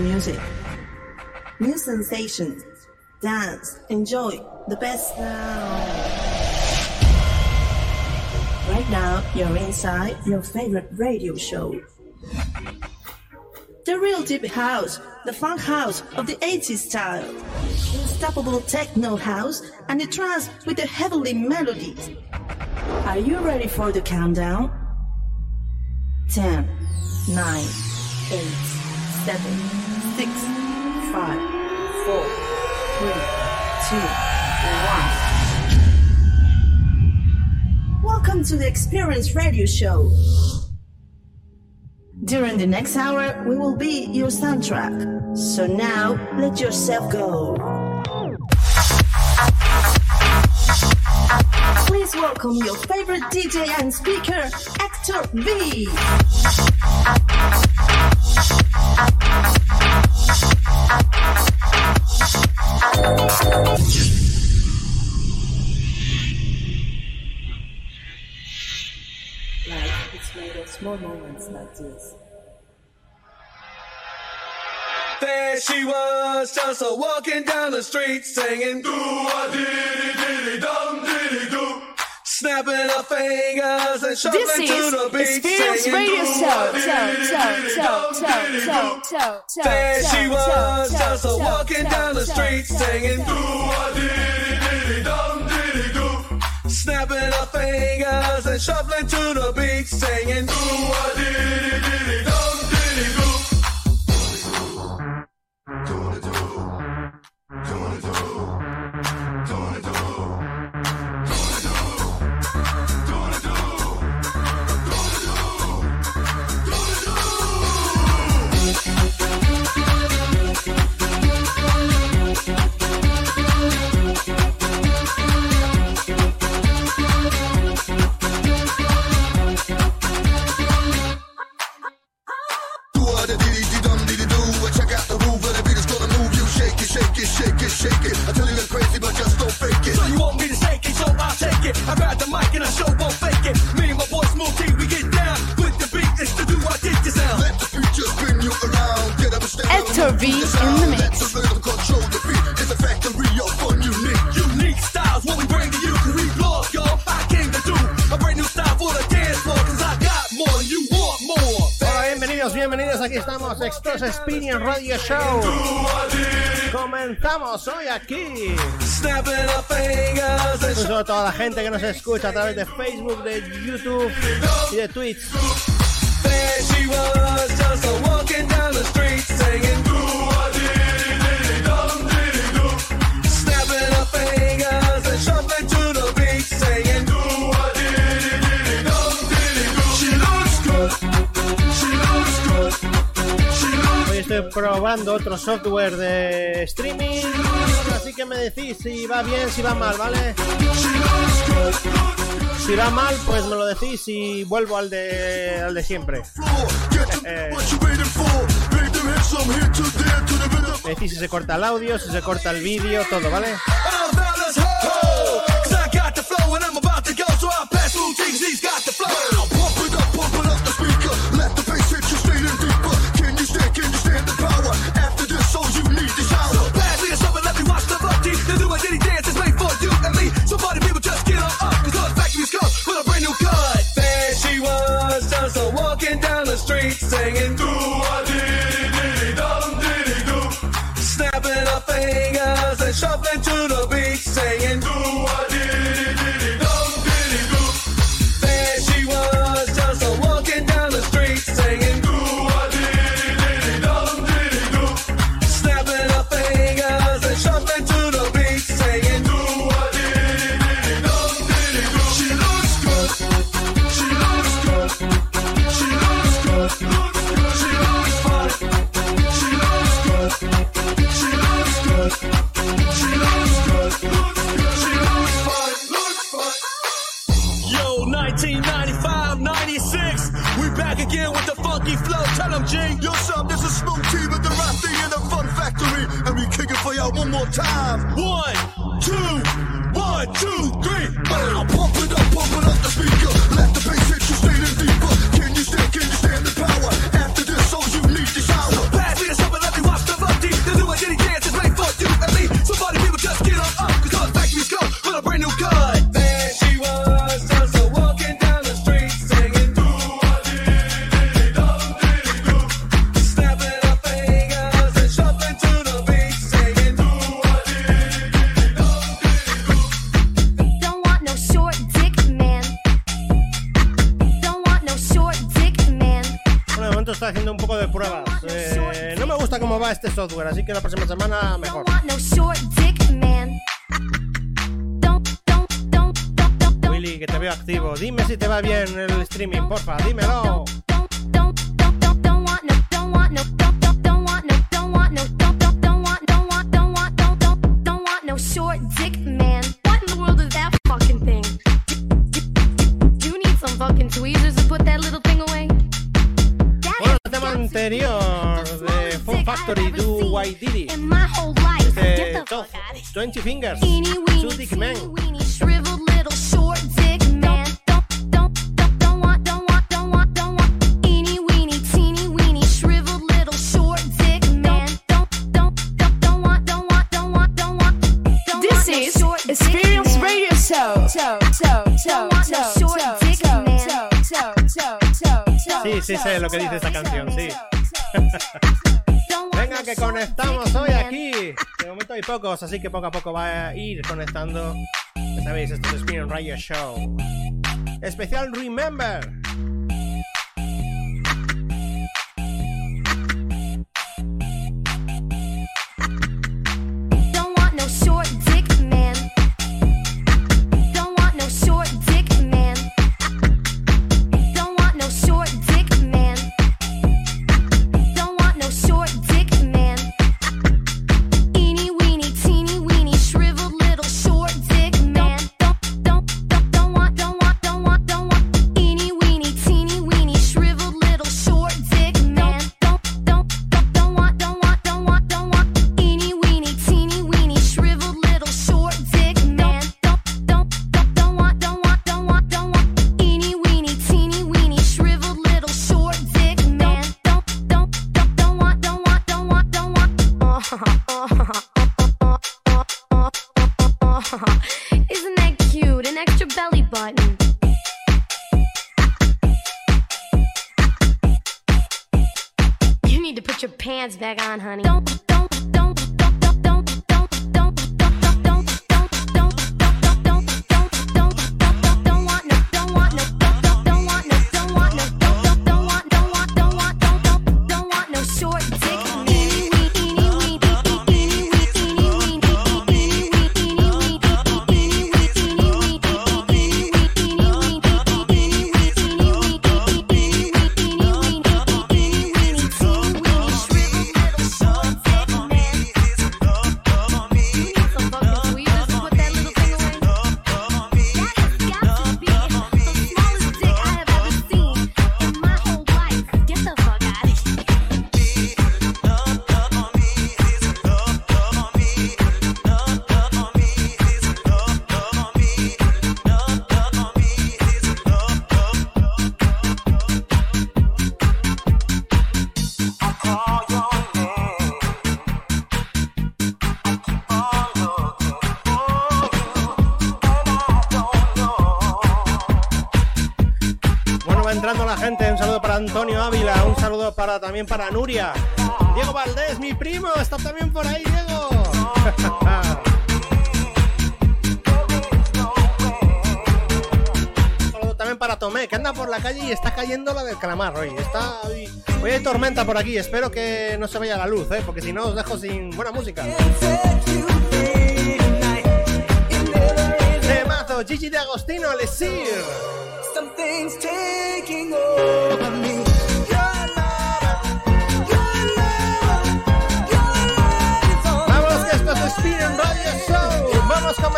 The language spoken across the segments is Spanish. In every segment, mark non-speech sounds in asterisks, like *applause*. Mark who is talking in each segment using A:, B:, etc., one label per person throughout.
A: music. New sensations. Dance. Enjoy the best now. Right now, you're inside your favorite radio show. The real deep house, the funk house of the 80s style. Unstoppable techno house and the trance with the heavenly melodies. Are you ready for the countdown? 10, 9, 8, 7, 6, 5, 4, 3, 2, 1. Welcome to the Experience Radio Show. During the next hour, we will be your soundtrack. So now, let yourself go. Please welcome your favorite DJ and speaker, Hector V.
B: just a walking down the street singing do a diddy diddy dum diddy do. Snapping her fingers and shuffling
C: This
B: to the beat
C: Experience
B: singing
C: Radio
B: do
C: Show. Show,
B: diddy
C: show,
B: diddy
C: show,
B: dum
C: show,
B: diddy
C: show,
B: do.
C: show, show.
B: There she was, just a walking down the street singing do
C: show.
B: a diddy diddy dum diddy do. Snapping her fingers and shuffling to the beat singing do a diddy diddy dum diddy do.
D: Do shake it. I tell you it's crazy, but just don't fake it.
B: So you want me to shake it, so I'll take it. I grab the mic and I show won't fake it. Me and my boy Smooth T, we get down with the beat. It's to do I did you sound.
D: Let the future spin you around. Get up and stand
C: Hector
D: up
C: V in
E: bienvenidos. Aquí estamos, Express Experience Radio Show. Comenzamos hoy aquí. A toda la gente que nos escucha a través de Facebook, de YouTube y de Twitch. Probando otro software de streaming. Así que me decís si va bien, si va mal, ¿vale? Si va mal, pues me lo decís y vuelvo al de, al de siempre. *laughs* Me decís si se corta el audio, si se corta el vídeo, todo, ¿vale?
D: Time.
B: One, two, one, two, three.
D: Bow, pump it up, pump it up the speaker. Let the bass hit you straight
F: así que la próxima semana mejor. Willy, que te veo activo. Dime si te va bien el streaming, porfa, dímelo. Pocos, así que poco a poco va a ir conectando. Ya sabéis, esto es Spin Radio Show. Especial Remember. También para Nuria. Diego Valdés, mi primo, está también por ahí, Diego. *laughs* también para Tomé, que anda por la calle y está cayendo la del calamar hoy. Está hoy, hoy hay tormenta por aquí, espero que no se vaya la luz, ¿eh? porque si no os dejo sin buena música. Temazo, Gigi de Agostino, Lesir.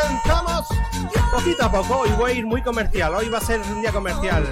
F: Comenzamos poquito a poco. Hoy voy a ir muy comercial. Hoy va a ser un día comercial.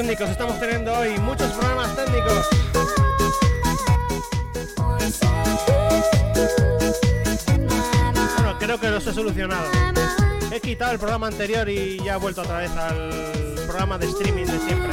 G: Técnicos estamos teniendo hoy, muchos problemas técnicos. Bueno, creo que los he solucionado. He quitado el programa anterior y ya he vuelto otra vez al programa de streaming de siempre.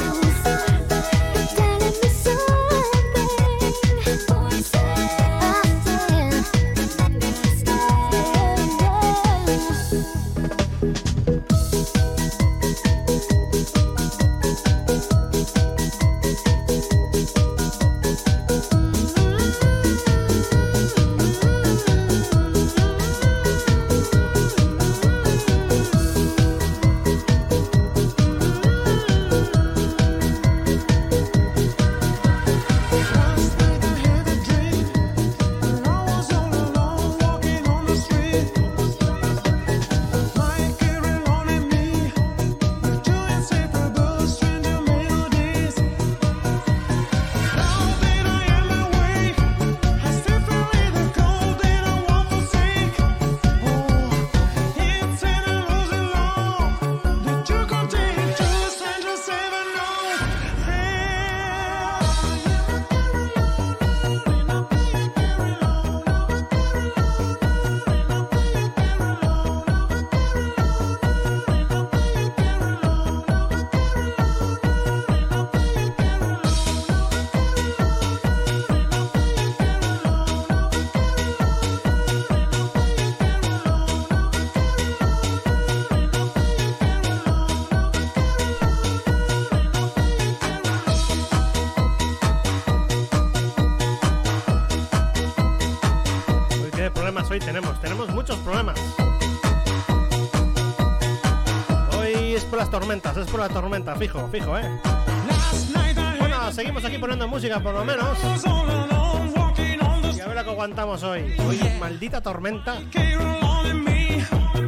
G: Tormentas, es por la tormenta, fijo, fijo, ¿eh? Bueno, seguimos aquí poniendo música por lo menos. Y a ver lo que aguantamos hoy. Hoy maldita tormenta.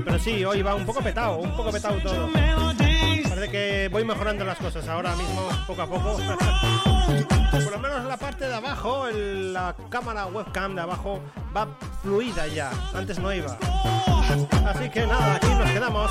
G: Pero sí, hoy va un poco petado, un poco petado todo. Parece que voy mejorando las cosas ahora mismo, poco a poco. *laughs* Por lo menos la parte de abajo, el- la cámara webcam de abajo va fluida ya. Antes no iba. Así que nada, aquí nos quedamos.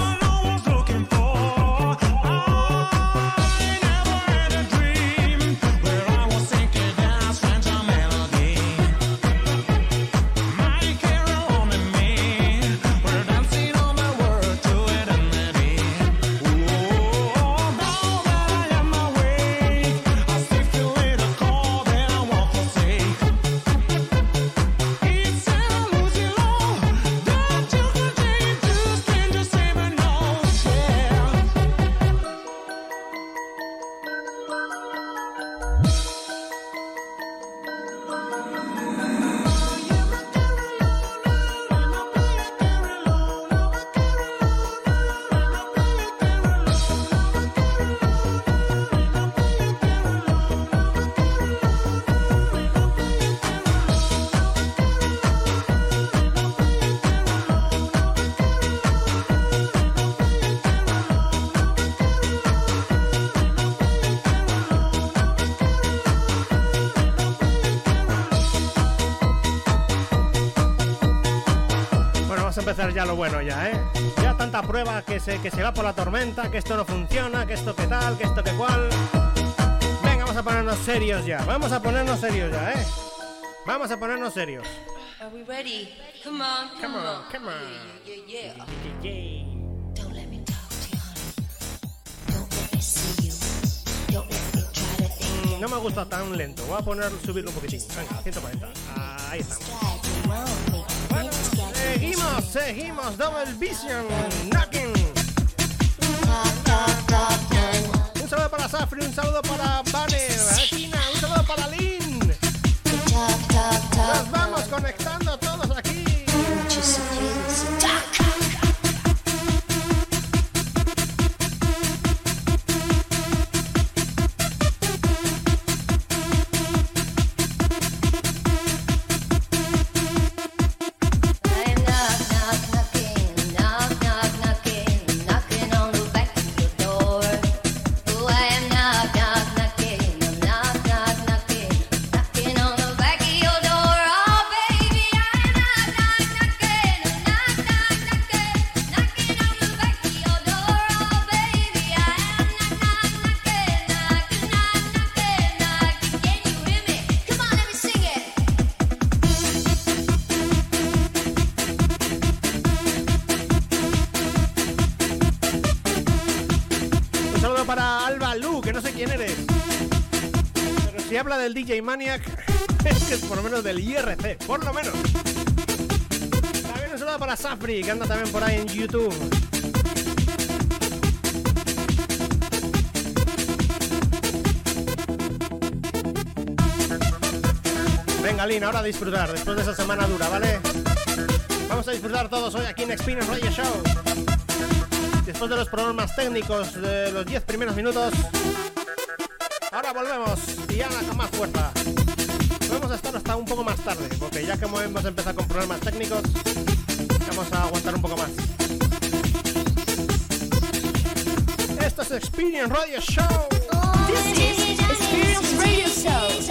C: Ya lo bueno ya, ¿eh? Ya tanta prueba que se, que se va por la tormenta, que esto no funciona, que esto que tal, que esto que cual. Venga, vamos a ponernos serios ya. Vamos a ponernos serios ya, ¿eh? Vamos a ponernos serios.
H: Are we ready? Come on, come,
C: Come on,
H: on.
C: come on.
H: Yeah, yeah, yeah.
C: Yay.
H: Don't let me talk to you, honey. Don't let me see you. Don't let me try to think
C: No me gusta tan lento. Voy a poner, subirlo un poquitín. Venga, 140. Ahí estamos. Seguimos, seguimos. Double Vision. Knocking. Un saludo para Safri, un saludo para Banner, China, un saludo para Lynn. Nos vamos conectando todos aquí. Del DJ Maniac, *laughs* es que es por lo menos del IRC, por lo menos. También un saludo para Safri, que anda también por ahí en YouTube. Venga, Lina, ahora a disfrutar, después de esa semana dura, ¿vale? Vamos a disfrutar todos hoy aquí en Experience Radio Show. Después de los problemas técnicos de los 10 primeros minutos, volvemos y Ana con más fuerza. Vamos a estar hasta un poco más tarde, porque ya que hemos empezado con problemas técnicos, vamos a aguantar un poco más. Esto es Experience Radio Show.
I: This is Experience Radio show,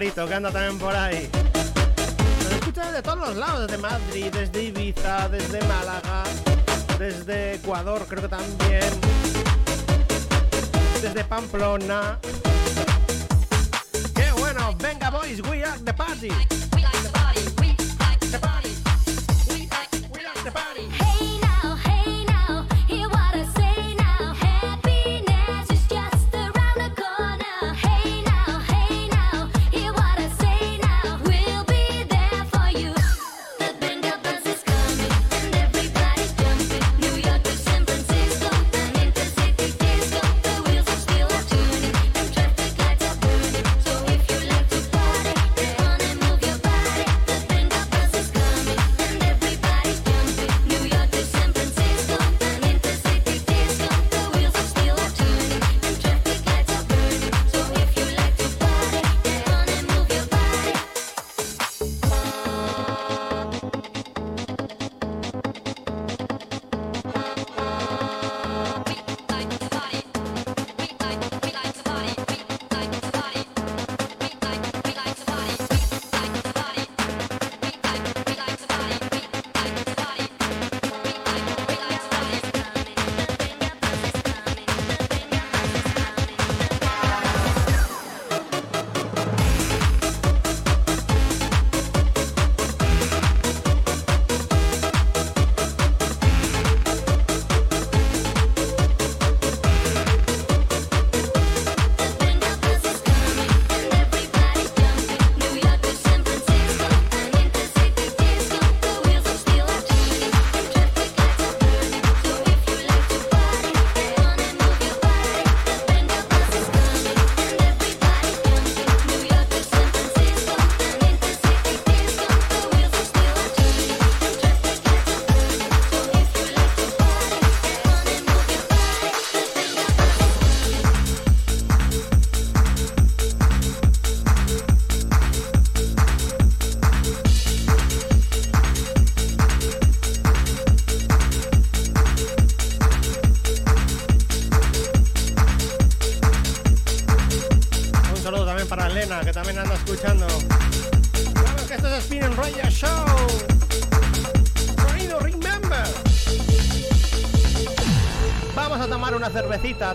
C: que anda también por ahí. Nos escucha desde todos los lados, desde Madrid, desde Ibiza, desde Málaga, desde Ecuador, creo que también. Desde Pamplona. ¡Qué bueno! Venga, boys, we are the party.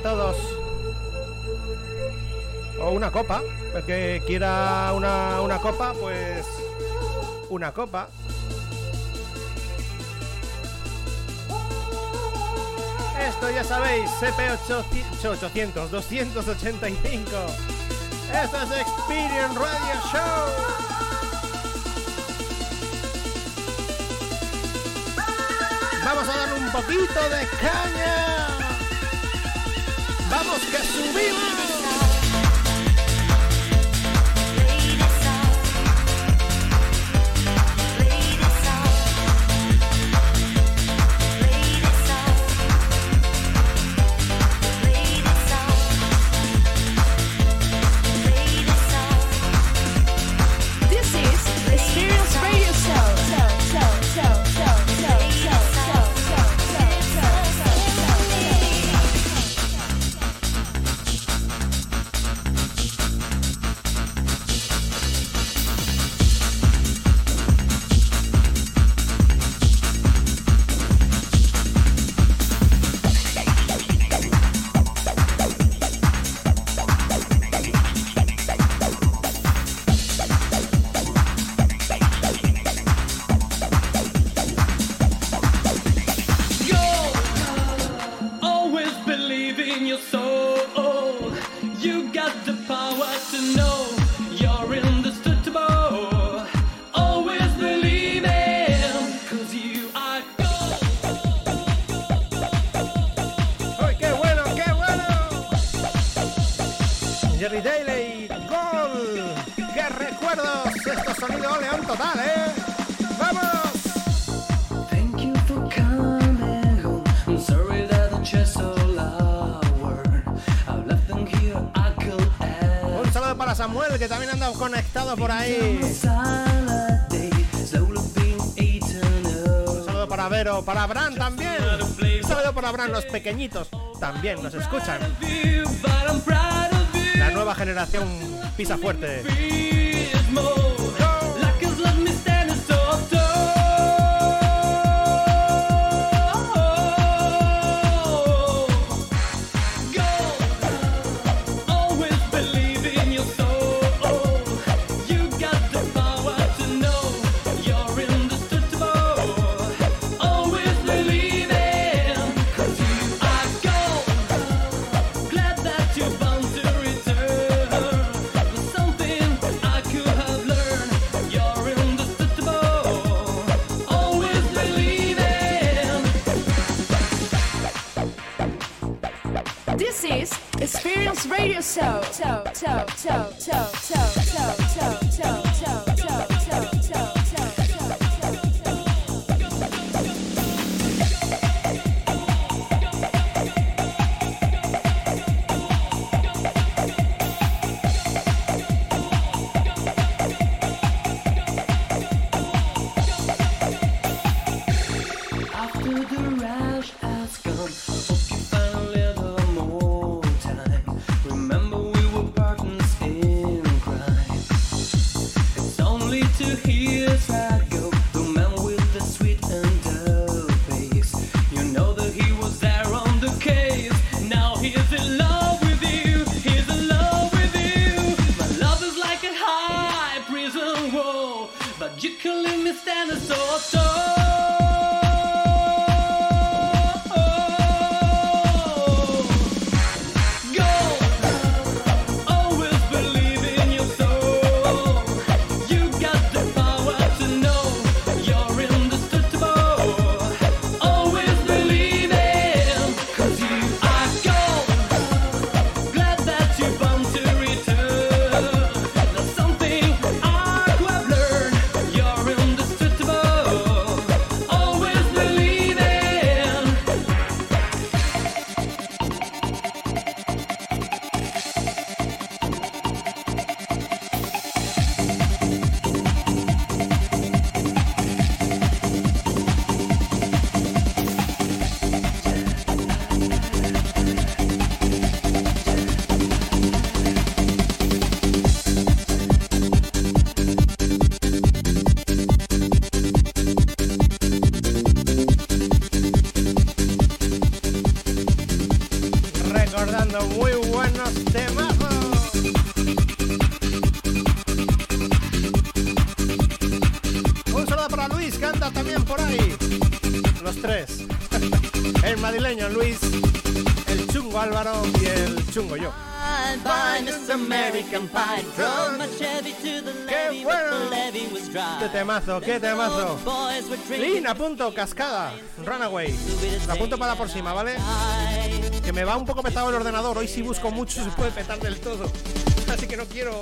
J: todos. O una copa. El que quiera una, una copa, pues. Una copa. Esto ya sabéis, CP800, 285. Esto es Experience Radio Show. Vamos a dar un poquito de caña. Vamos que subimos. para Abraham también. Un saludo para Abraham, los pequeñitos también nos escuchan. La nueva generación pisa fuerte.
B: toe, toe, toe,
K: toe. muy buenos temas. Un saludo para Luis, que anda también por ahí. Los tres. *laughs* El madrileño Luis, el chungo Álvaro y el chungo yo. ¡Qué bueno! ¡Qué temazo, qué temazo! Lin, apunto, cascada, runaway. La apunto para la próxima, ¿vale? me va un poco petado el ordenador. Hoy si busco mucho se puede petar del todo. Así que no quiero.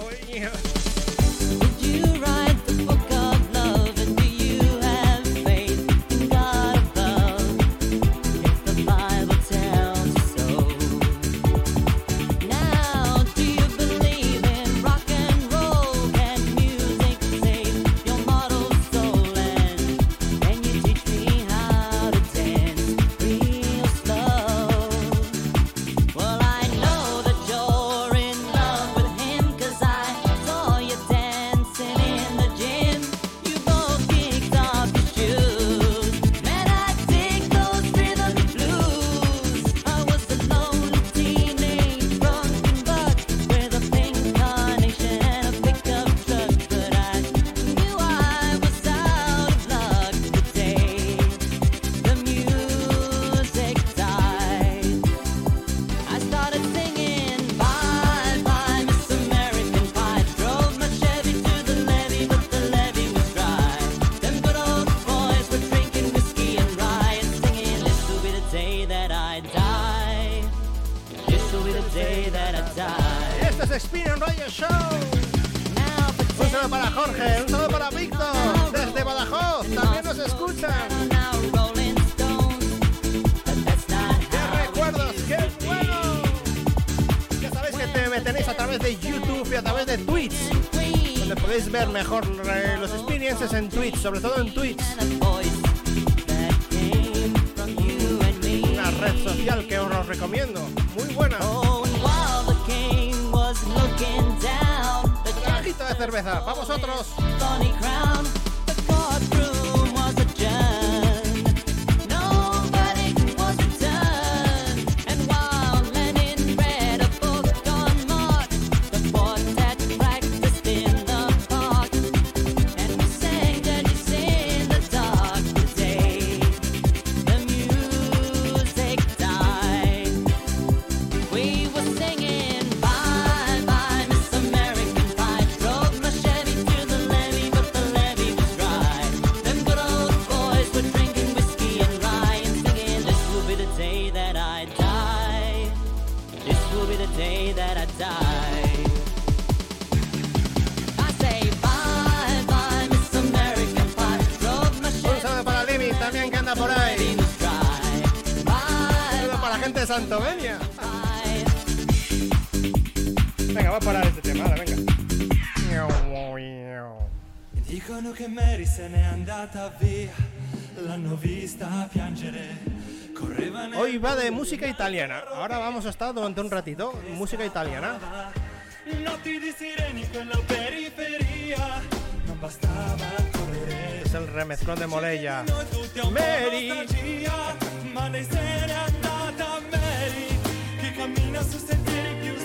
K: mejor eh, los experiences en Twitch, sobre todo en Twitch. Una red social que os recomiendo, muy buena. Un de cerveza, vamos otros. de música italiana. Ahora vamos a estar durante un ratito música italiana. Es el remezclón de
L: Moleya. Mary.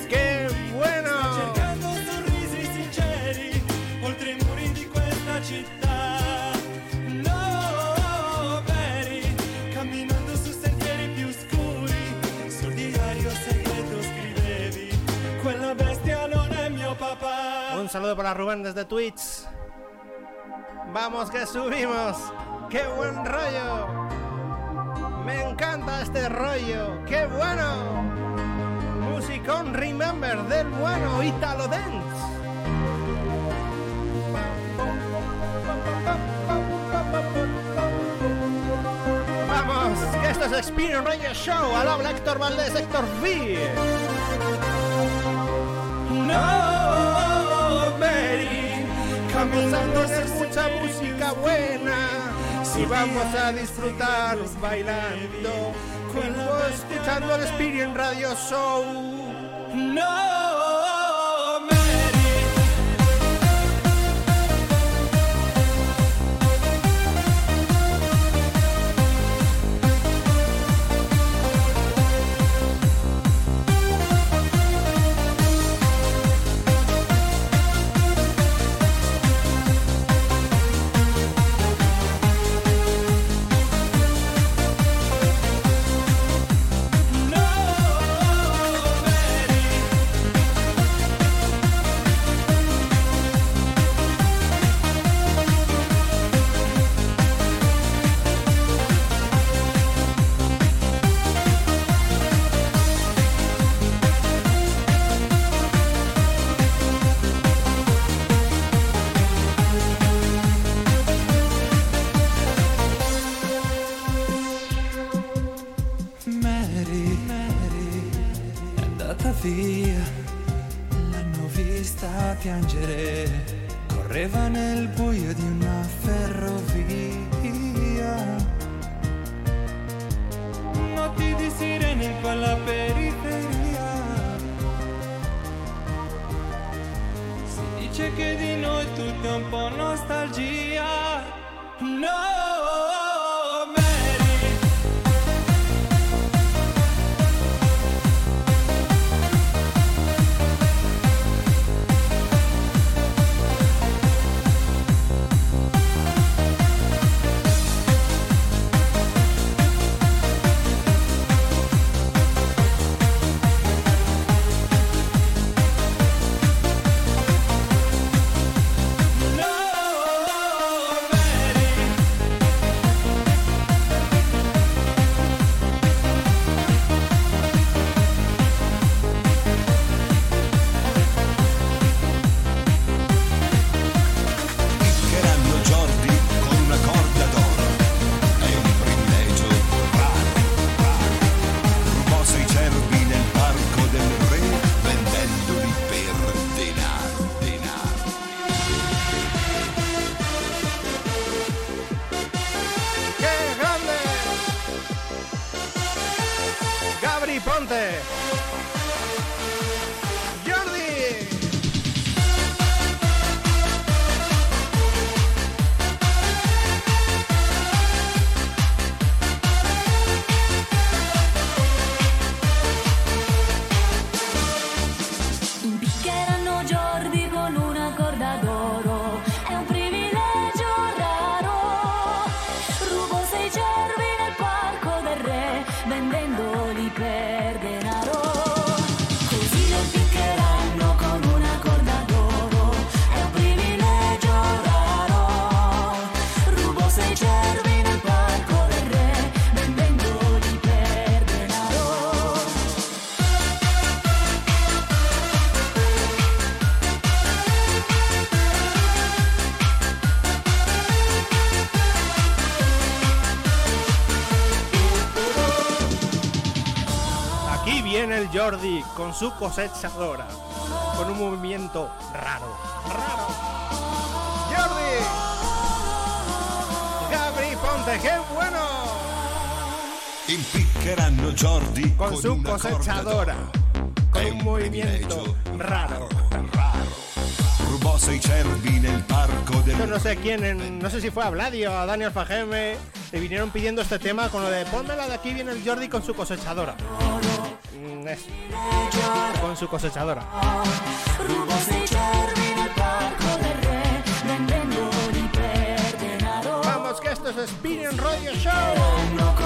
K: ¡Qué bueno!
L: Oltre i muri di questa città.
K: saludo para Rubén desde Twitch. Vamos que subimos. ¡Qué buen rollo! Me encanta este rollo. ¡Qué bueno! Musicón Remember del bueno Italo Dance. Vamos, que esto es Experience Radio Show. Al habla Héctor Valdés, Héctor V.
L: No
K: vamos a poner mucha música buena. Si vamos a disfrutar bailando, escuchando el Spirit Radio Show.
M: Jordi con
C: su cosechadora. Con un movimiento raro. ¡Raro! ¡Jordi! ¡Gabri Ponte, qué bueno!
M: Impiccheranno Jordi
C: con, su cosechadora. Con un movimiento raro.
M: Rubó seis cervi en el parco del.
C: Yo no sé quién, en, no sé si fue a Vladio o a Daniel Fajeme. Le vinieron pidiendo este tema con lo de pónmela de aquí viene el Jordi con su cosechadora con su cosechadora. Vamos que esto es Spin Radio Show.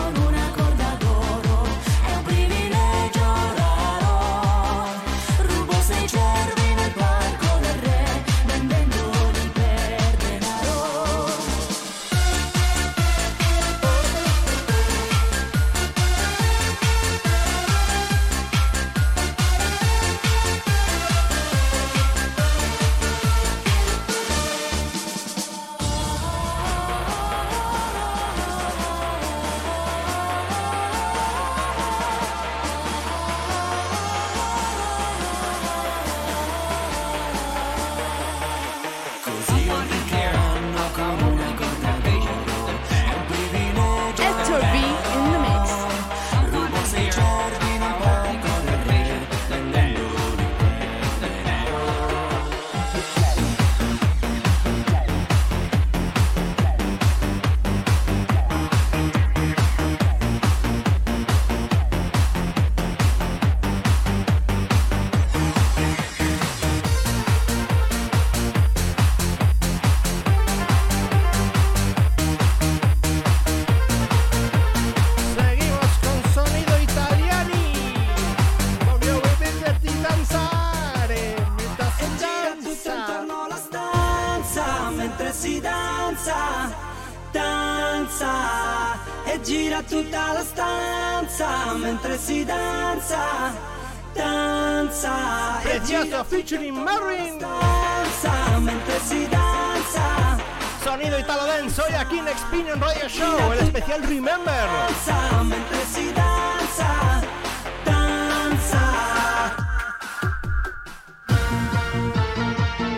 C: Opinion Radio Show, el especial Remember.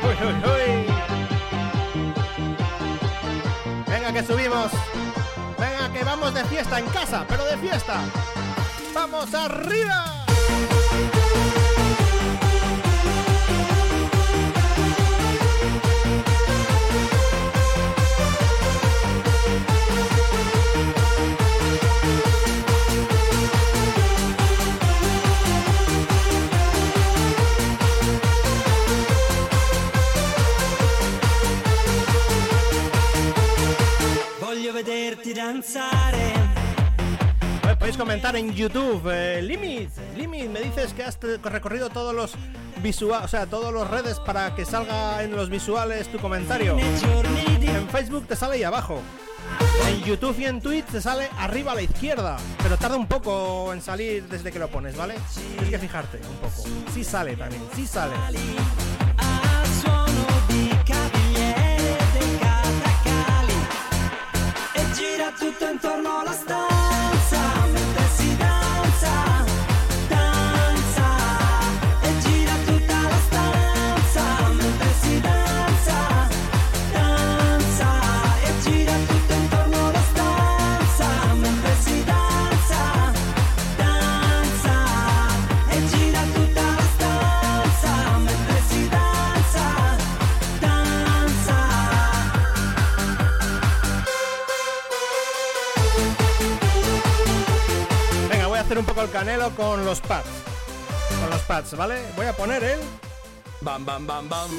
N: Uy, uy, uy. Venga que
C: subimos. Venga que vamos de fiesta en casa, pero de fiesta. ¡Vamos arriba! En YouTube. Eh, Limit, Limit, me dices que has recorrido todos los visuales, o sea, todos los redes para que salga en los visuales tu comentario. En Facebook te sale ahí abajo. En YouTube y en Twitch te sale arriba a la izquierda. Pero tarda un poco en salir desde que lo pones, ¿vale? Tienes que fijarte un poco. Sí sale también, sí sale. Hacer un poco el canelo con los pads. Con los pads, ¿vale? Voy a poner el.
M: Bam, bam, bam, bam.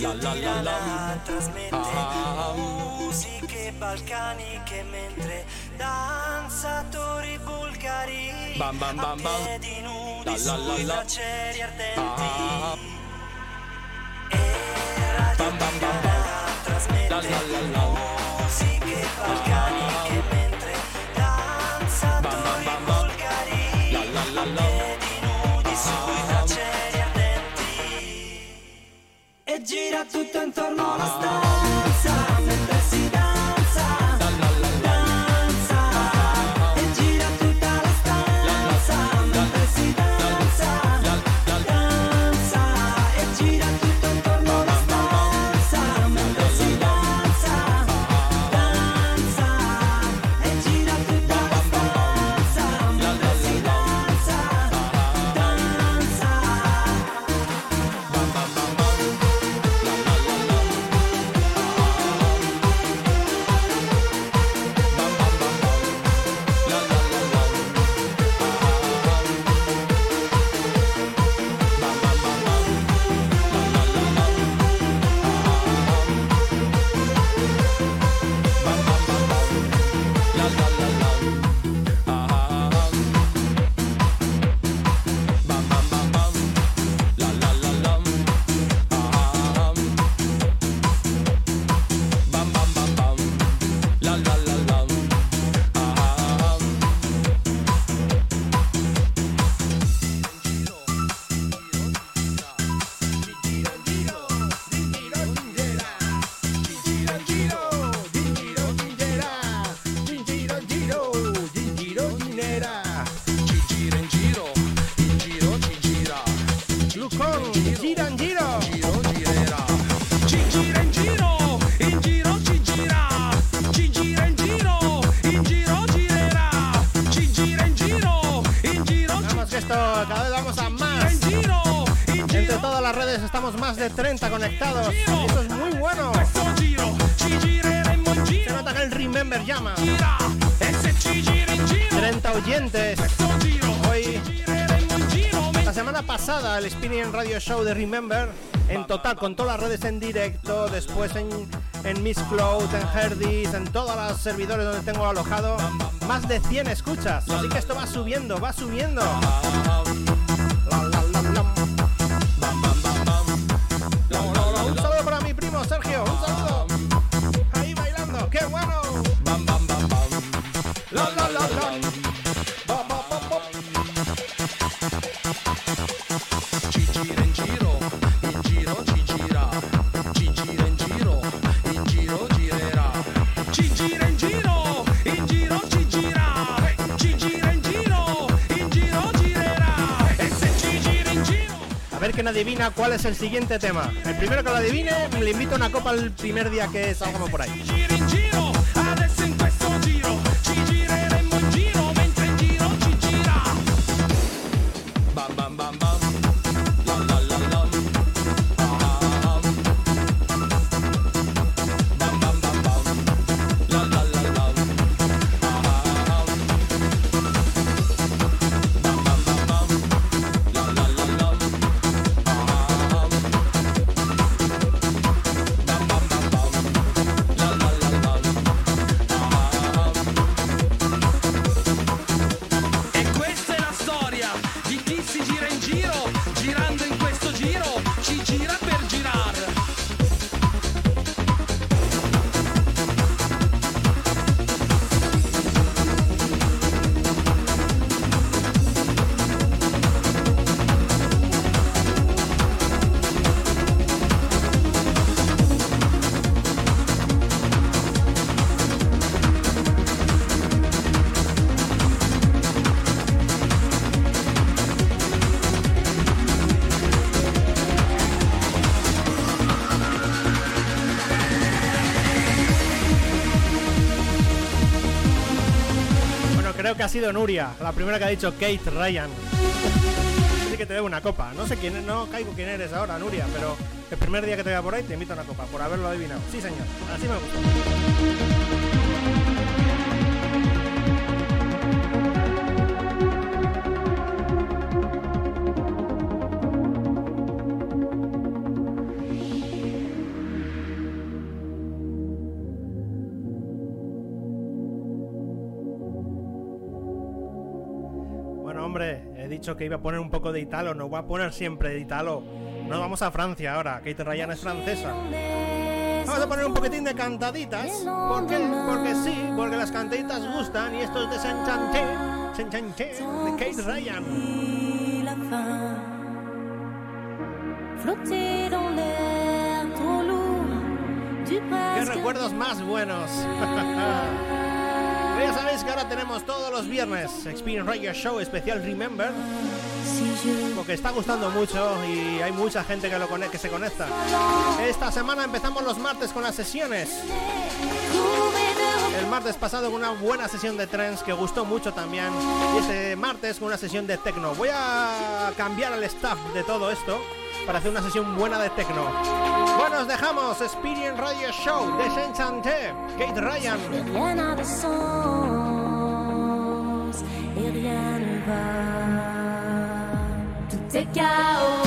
M: La la la la.
N: Musiche balcaniche mentre danzatori bulgari
M: Bam, bam, bam,
N: a
M: bam.
N: piedi nudi
M: La, la, la,
N: sui
M: la.
N: laceri ardenti
M: Ah.
N: e
M: Bam, bam, bam, bam.
N: trasmette
M: La la la la.
N: musiche balcaniche mentre danzatori
M: bam, bam.
N: bulgari
M: La la la la.
N: a piedi nudi sui laceri ardenti e gira tutto intorno alla stanza
C: Radio Show de Remember, en total, con todas las redes en directo, después en, en Miss Cloud, en Herdis, en todos los servidores donde tengo alojado, más de 100 escuchas. Así que esto va subiendo, va subiendo. Cuál es el siguiente tema. El primero que lo adivine, le invito a una copa el primer día que salgamos por ahí. Que ha sido Nuria, la primera que ha dicho Kate Ryan. Así que te debo una copa. No sé quién no caigo quién eres ahora, Nuria, pero el primer día que te vea por ahí te invito a una copa, por haberlo adivinado. Sí, señor, así me gusta. Dicho que iba a poner un poco de Italo, no voy a poner siempre de Italo. Nos vamos a Francia ahora, Kate Ryan es francesa. Vamos a poner un poquitín de cantaditas. ¿Por qué? Porque sí, porque las cantaditas gustan y esto es de Saint-Chanté, Saint-Chanté, de Kate Ryan. ¡Qué recuerdos más buenos! *laughs* Pero ya sabéis que ahora tenemos todos los viernes Experience Radio Show especial Remember, porque está gustando mucho y hay mucha gente que, lo que se conecta. Esta semana empezamos los martes con las sesiones. El martes pasado con una buena sesión de trends que gustó mucho también. Y este martes con una sesión de techno. Voy a cambiar el staff de todo esto para hacer una sesión buena de techno. Bueno, os dejamos Experience Radio Show de Saint-Chanté, Kate Ryan.
I: rien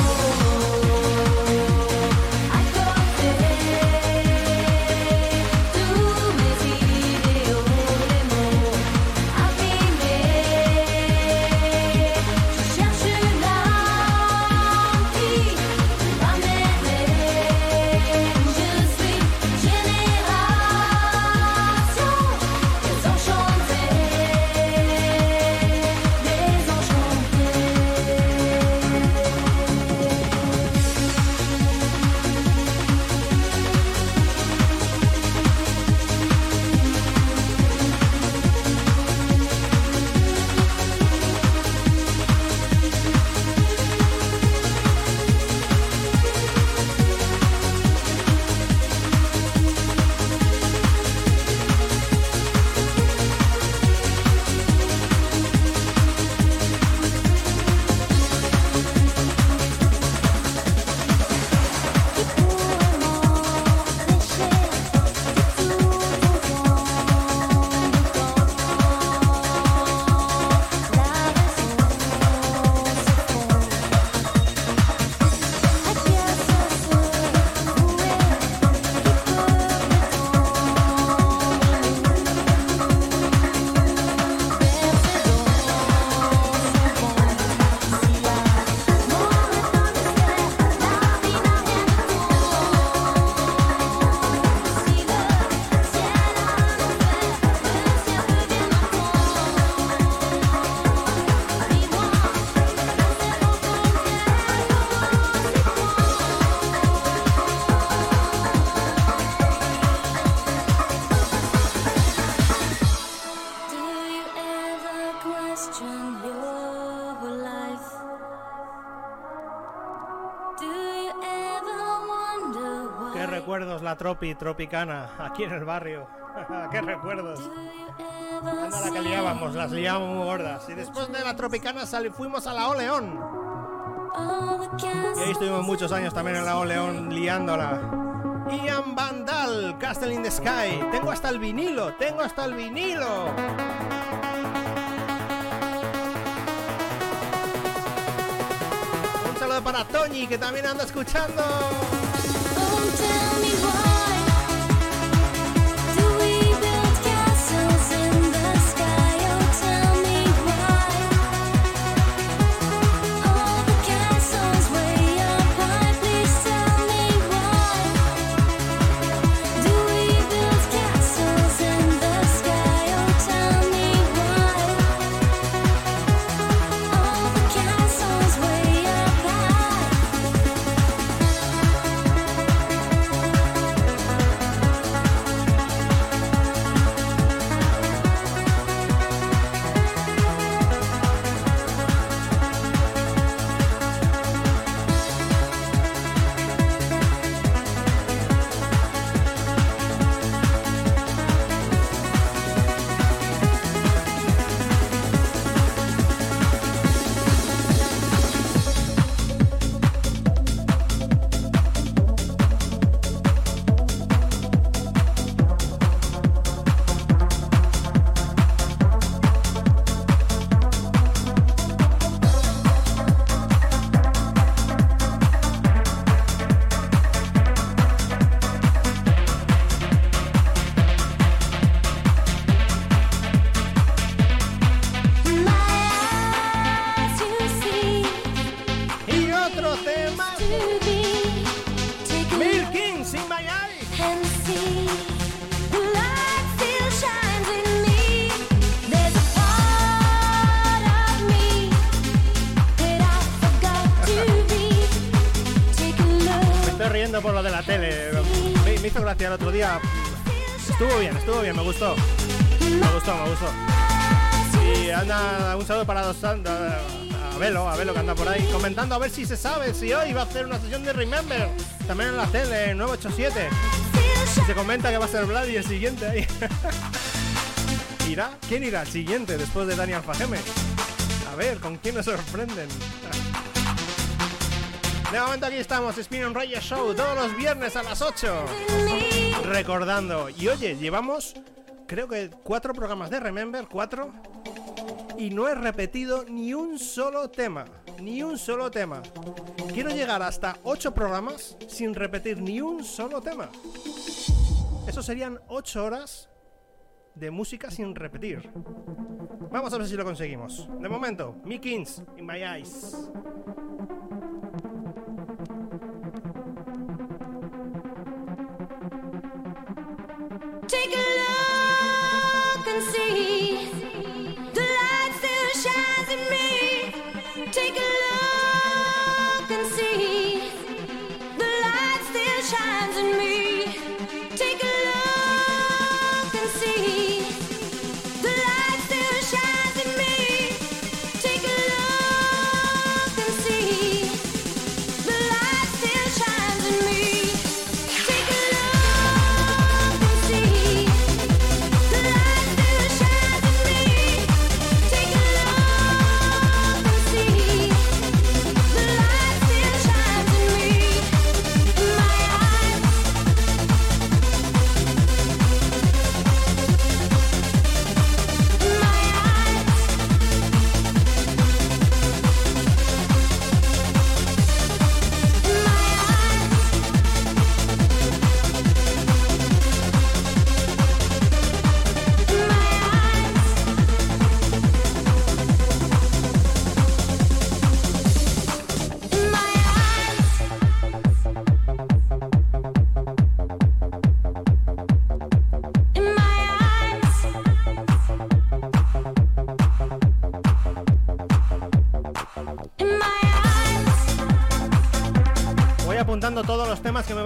C: tropi tropicana aquí en el barrio. *laughs* Qué recuerdos. Anda la que liábamos, las liábamos muy gordas. Y después de la tropicana sali- fuimos a la Oleón. Y ahí estuvimos muchos años también en la Oleón liándola. Ian Vandal, Castle in the Sky. Tengo hasta el vinilo, tengo hasta el vinilo. Un saludo para Toñi, que también anda escuchando.
I: Tell me why
C: bien, me gustó. Me gustó, me gustó. Y anda un saludo para san- a Velo, a Velo que anda por ahí, comentando a ver si se sabe si hoy va a hacer una sesión de Remember. También en la tele, en 987. Y se comenta que va a ser Vlad y el siguiente ahí. *laughs* ¿Irá? ¿Quién irá? El siguiente, después de Dani Alfajeme. A ver, ¿con quién nos sorprenden? De momento aquí estamos, Spin on Radio Show, todos los viernes a las 8. Recordando. Y oye, llevamos, creo que cuatro programas de Remember, cuatro. Y no he repetido ni un solo tema. Ni un solo tema. Quiero llegar hasta ocho programas sin repetir ni un solo tema. Eso serían ocho horas de música sin repetir. Vamos a ver si lo conseguimos. De momento, Mi Kings in My Eyes.
I: Take a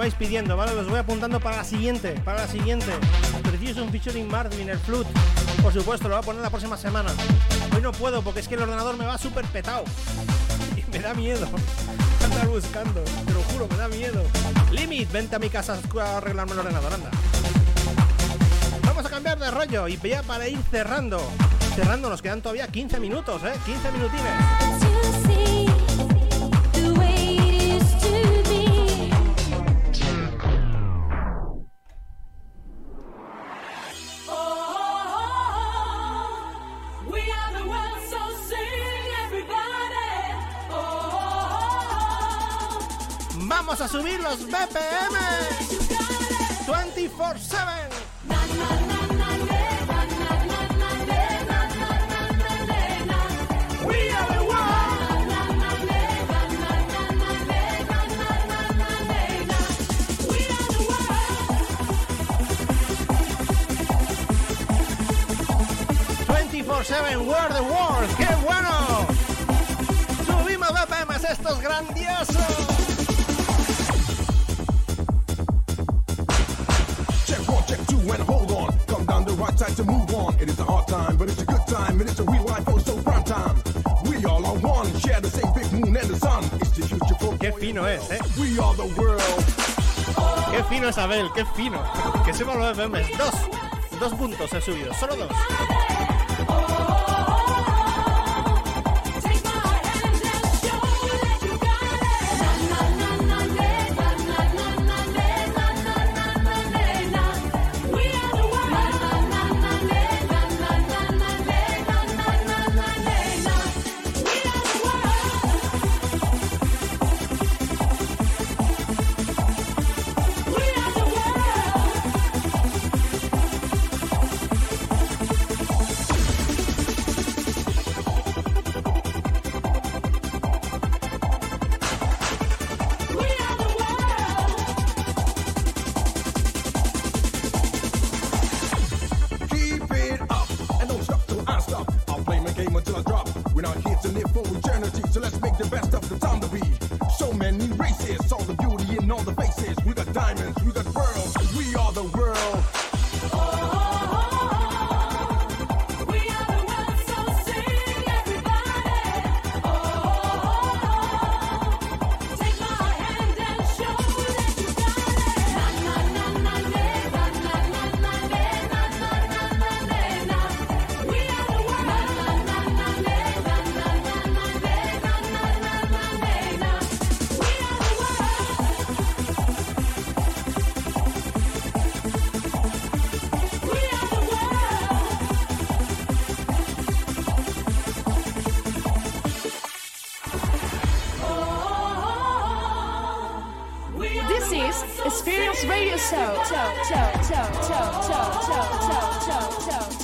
C: vais pidiendo, ¿vale? Los voy apuntando para la siguiente, para la siguiente. Precision featuring Marvin, el flute. Por supuesto, lo voy a poner la próxima semana. Hoy no puedo porque es que el ordenador me va súper petado. *laughs* Y me da miedo. Andar
I: rascando. Te lo juro, me da miedo. Limit, vente a mi casa a arreglarme el ordenador, anda. Vamos a cambiar de rollo y ya para ir cerrando. Cerrando, nos quedan todavía 15 minutos, ¿eh? 15 minutines.
C: 7 Where the World.
I: ¡Qué bueno! Subimos
E: BPMs estos grandiosos. Down the right side to move on. It is a hard time, but it's a good time, and it's a real life, oh so prime time. We all are one, share the same big moon and the sun. It's the future for
I: Qué fino es, ¿eh?
E: We are the world.
I: Qué fino es Abel, qué fino. Que sepa los BPM. Dos. Dos puntos he subido, solo dos.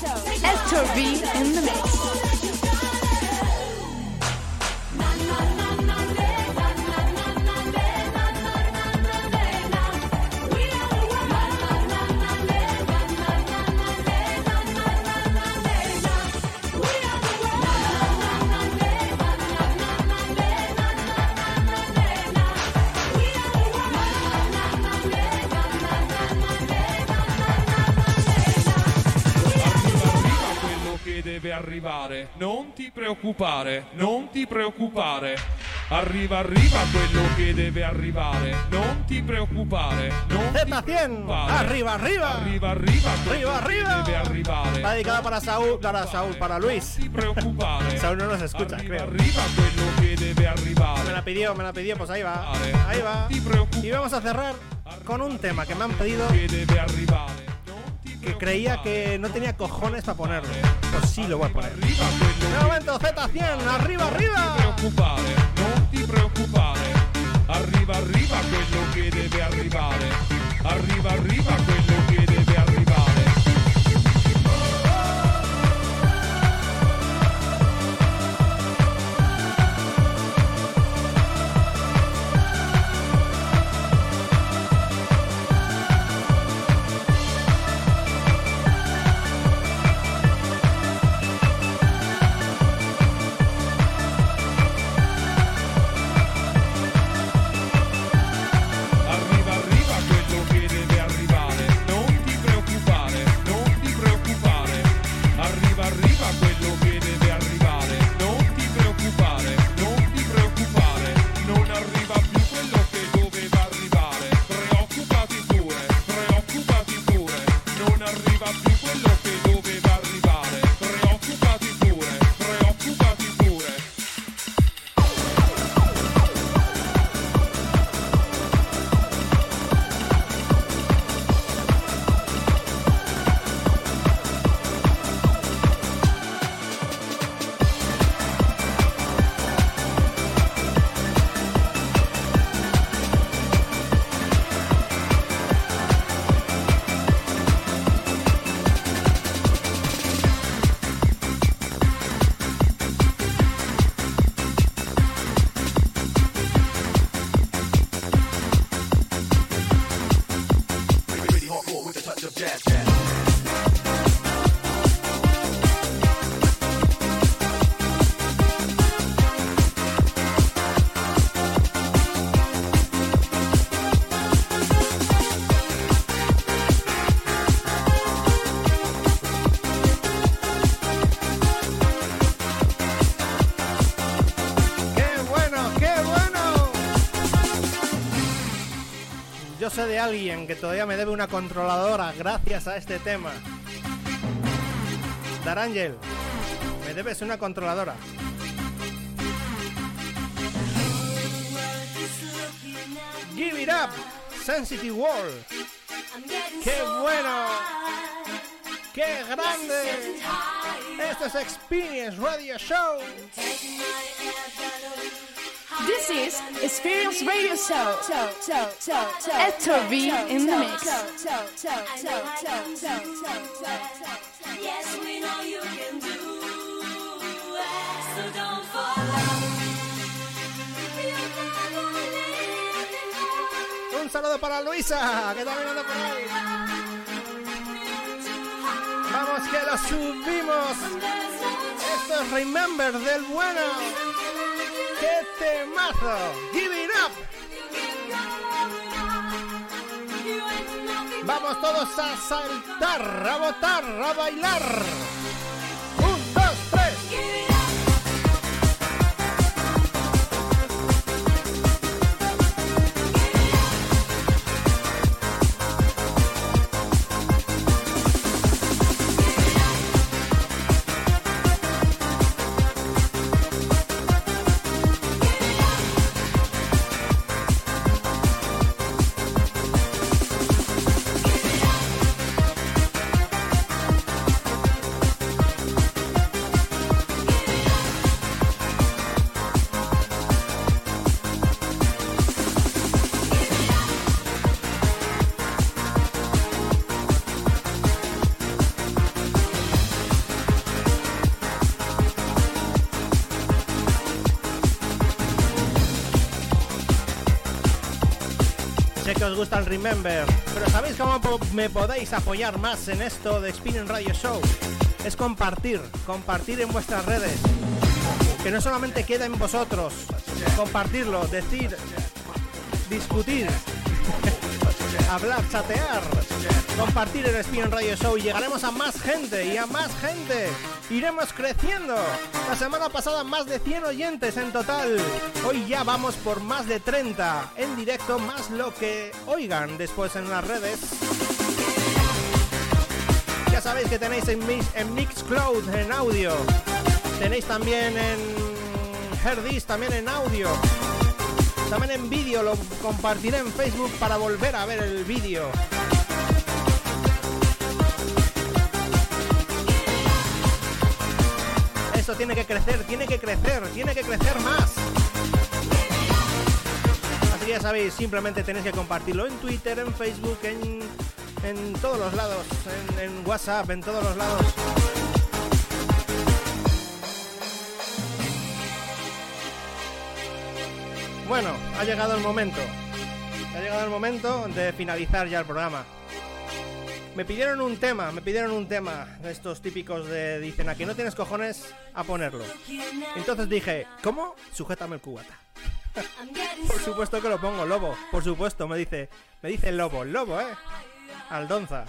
E: Esther B in the
O: Non ti preoccupare, non ti preoccupare. Arriva, arriva quello che deve arrivare. Non ti preoccupare, non ti
I: Z100.
O: preoccupare.
I: Arriba, arriba.
O: Quello
I: Arriba,
O: che
I: arriba.
O: debe arrivare.
I: Va dedicada para Saúl, para Saúl, para Luis.
O: Preoccupare. *laughs*
I: Saúl no nos escucha,
O: arriva,
I: creo.
O: quello che debe arrivare.
I: Me la pidió, me la pidió, pues ahí va. Ahí va. Y vamos a cerrar con un tema que me han pedido
O: arrivare.
I: Que creía que no tenía cojones para ponerlo. Pues sí, lo voy a poner. De momento, Z100, arriba, arriba.
O: preoccupare, non ti preoccupare. Arriva, arriva quello che deve arrivare. Arriva, arriva quello
C: sé de alguien que todavía me debe una controladora gracias a este tema. Darangel, me debes una controladora. Give it up, Sensitive World. ¡Qué bueno! ¡Qué grande! Esto es Experience Radio Show.
B: This is Experience Radio Show. Hector V in the mix.
P: Yes, we know you can do it, so don't fall.
C: Un saludo para Luisa, que también anda por ahí. Vamos que lo subimos. Esto es Remember del bueno. ¡Qué temazo! ¡Give it up! Vamos todos a saltar, a botar, a bailar. El Remember, pero ¿sabéis cómo me podéis apoyar más en esto de Spinning Radio Show? Es compartir, compartir en vuestras redes. Que no solamente queda en vosotros, compartirlo, decir, discutir, *laughs* hablar, chatear, compartir el Spinning Radio Show y llegaremos a más gente y a más gente. Iremos creciendo. La semana pasada más de 100 oyentes en total. Hoy ya vamos por más de 30 en directo, más lo que oigan después en las redes. Ya sabéis que tenéis en, Mix, en Mixcloud en audio. Tenéis también en Herdis, también en audio. También en vídeo, lo compartiré en Facebook para volver a ver el vídeo. Tiene que crecer, tiene que crecer, tiene que crecer más. Así que ya sabéis, simplemente tenéis que compartirlo en Twitter, en Facebook, en, en todos los lados, en WhatsApp, en todos los lados. Bueno, ha llegado el momento. Ha llegado el momento de finalizar ya el programa. Me pidieron un tema, me pidieron un tema de estos típicos de dicen aquí no tienes cojones a ponerlo. Entonces dije, ¿cómo? Sujétame el cubata. *laughs* Por supuesto que lo pongo, lobo. Por supuesto, me dice, me dice lobo, lobo, eh. Aldonza.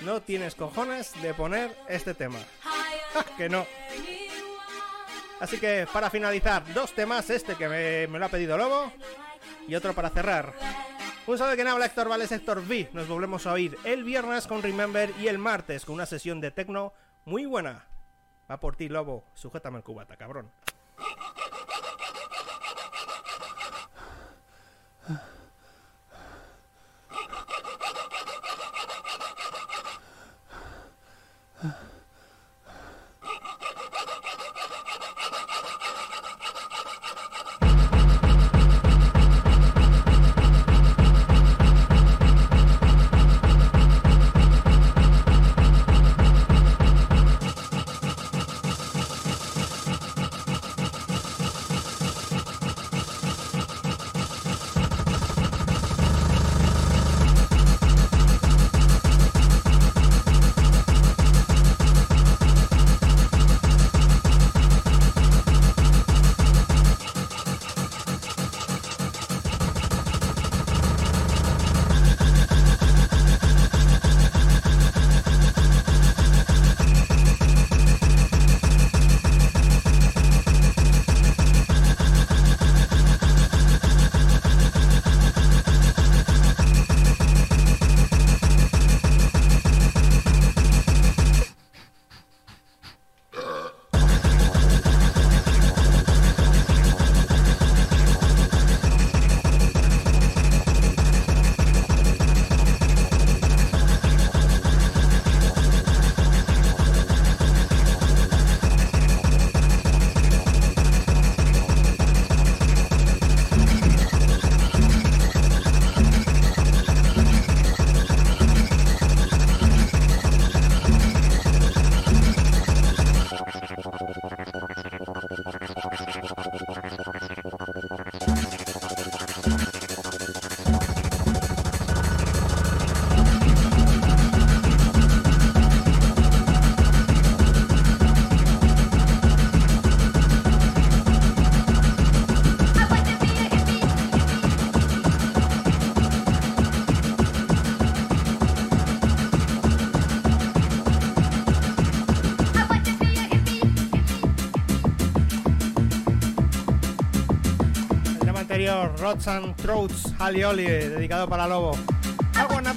C: No tienes cojones de poner este tema. *laughs* que no. Así que para finalizar, dos temas, este que me, me lo ha pedido Lobo y otro para cerrar. Un saludo de quien habla Héctor Vales, Héctor V. Nos volvemos a oír el viernes con Remember y el martes con una sesión de techno muy buena. Va por ti, Lobo. Sujétame el cubata, cabrón. Rods and Throats, Ali Oli, dedicado para Lobo.
Q: I wanna